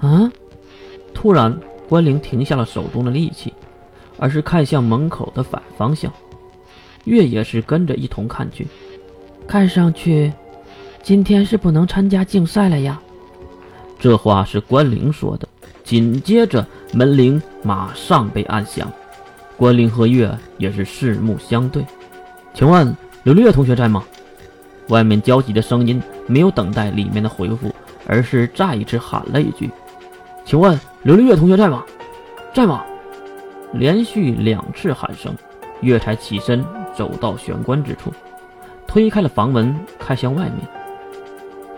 啊！突然，关灵停下了手中的力气，而是看向门口的反方向。月也是跟着一同看去。看上去，今天是不能参加竞赛了呀。这话是关灵说的。紧接着，门铃马上被按响。关灵和月也是四目相对。请问刘丽月同学在吗？外面焦急的声音没有等待里面的回复，而是再一次喊了一句：“请问刘丽月同学在吗？在吗？”连续两次喊声，月才起身走到玄关之处，推开了房门，看向外面。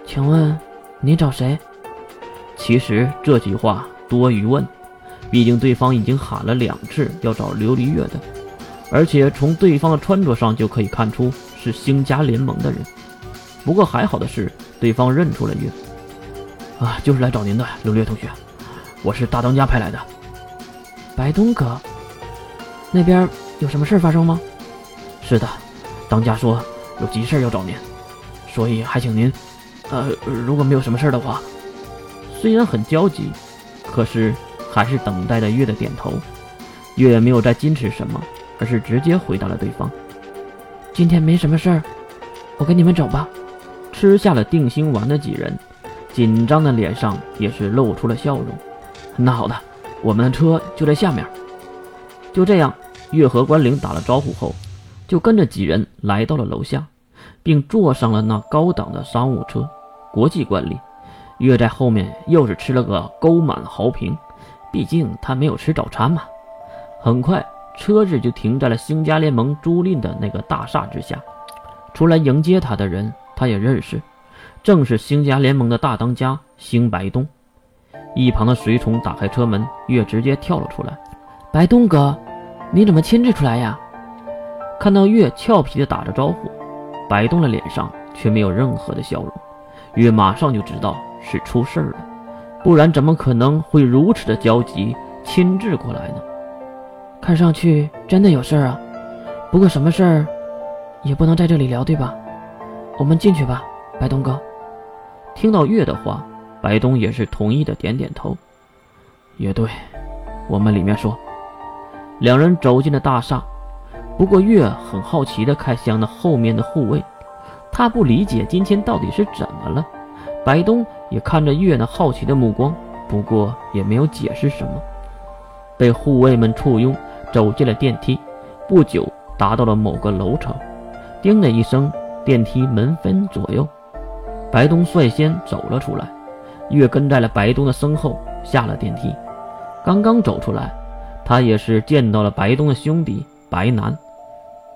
请问你找谁？其实这句话多余问，毕竟对方已经喊了两次要找琉璃月的，而且从对方的穿着上就可以看出是星家联盟的人。不过还好的是，对方认出了月，啊，就是来找您的，刘月同学，我是大当家派来的。白东哥，那边有什么事发生吗？是的，当家说有急事要找您，所以还请您，呃，如果没有什么事的话，虽然很焦急，可是还是等待着月的点头。月也没有再矜持什么，而是直接回答了对方：“今天没什么事儿，我跟你们走吧。”吃下了定心丸的几人，紧张的脸上也是露出了笑容。那好的，我们的车就在下面。就这样，月和关灵打了招呼后，就跟着几人来到了楼下，并坐上了那高档的商务车。国际惯例，月在后面又是吃了个勾满豪平，毕竟他没有吃早餐嘛。很快，车子就停在了星家联盟租赁的那个大厦之下。出来迎接他的人。他也认识，正是星家联盟的大当家星白东。一旁的随从打开车门，月直接跳了出来：“白东哥，你怎么亲自出来呀？”看到月俏皮的打着招呼，白东的脸上却没有任何的笑容。月马上就知道是出事了，不然怎么可能会如此的焦急，亲自过来呢？看上去真的有事儿啊，不过什么事儿也不能在这里聊，对吧？我们进去吧，白东哥。听到月的话，白东也是同意的，点点头。也对，我们里面说。两人走进了大厦，不过月很好奇的看向那后面的护卫，他不理解今天到底是怎么了。白东也看着月那好奇的目光，不过也没有解释什么。被护卫们簇拥走进了电梯，不久达到了某个楼层，叮的一声。电梯门分左右，白东率先走了出来，月跟在了白东的身后下了电梯。刚刚走出来，他也是见到了白东的兄弟白南。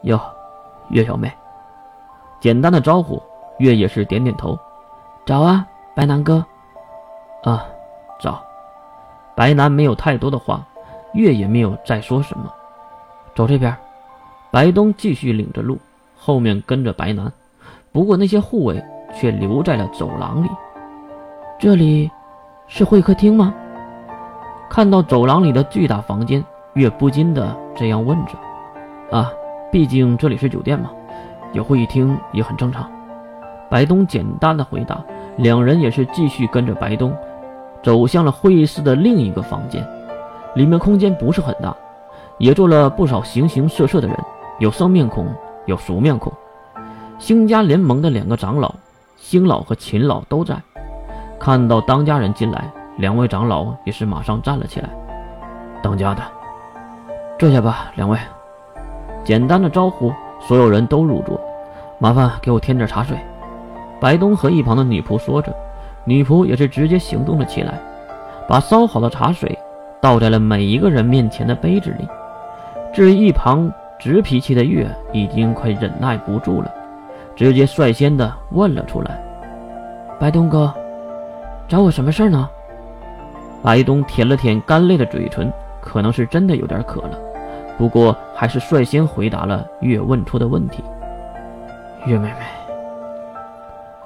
哟，月小妹，简单的招呼，月也是点点头。早啊，白南哥。啊，早。白南没有太多的话，月也没有再说什么。走这边。白东继续领着路。后面跟着白南，不过那些护卫却留在了走廊里。这里是会客厅吗？看到走廊里的巨大房间，月不禁的这样问着。啊，毕竟这里是酒店嘛，有会议厅也很正常。白东简单的回答。两人也是继续跟着白东，走向了会议室的另一个房间。里面空间不是很大，也坐了不少形形色色的人，有生面孔。有熟面孔，星家联盟的两个长老，星老和秦老都在。看到当家人进来，两位长老也是马上站了起来。当家的，坐下吧，两位。简单的招呼，所有人都入座。麻烦给我添点茶水。白东和一旁的女仆说着，女仆也是直接行动了起来，把烧好的茶水倒在了每一个人面前的杯子里。至于一旁。直脾气的月已经快忍耐不住了，直接率先的问了出来：“白东哥，找我什么事儿呢？”白东舔了舔干裂的嘴唇，可能是真的有点渴了，不过还是率先回答了月问出的问题：“月妹妹，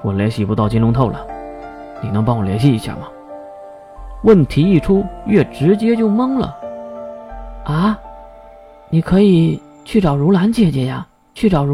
我联系不到金龙透了，你能帮我联系一下吗？”问题一出，月直接就懵了：“啊，你可以。”去找如兰姐姐呀！去找如。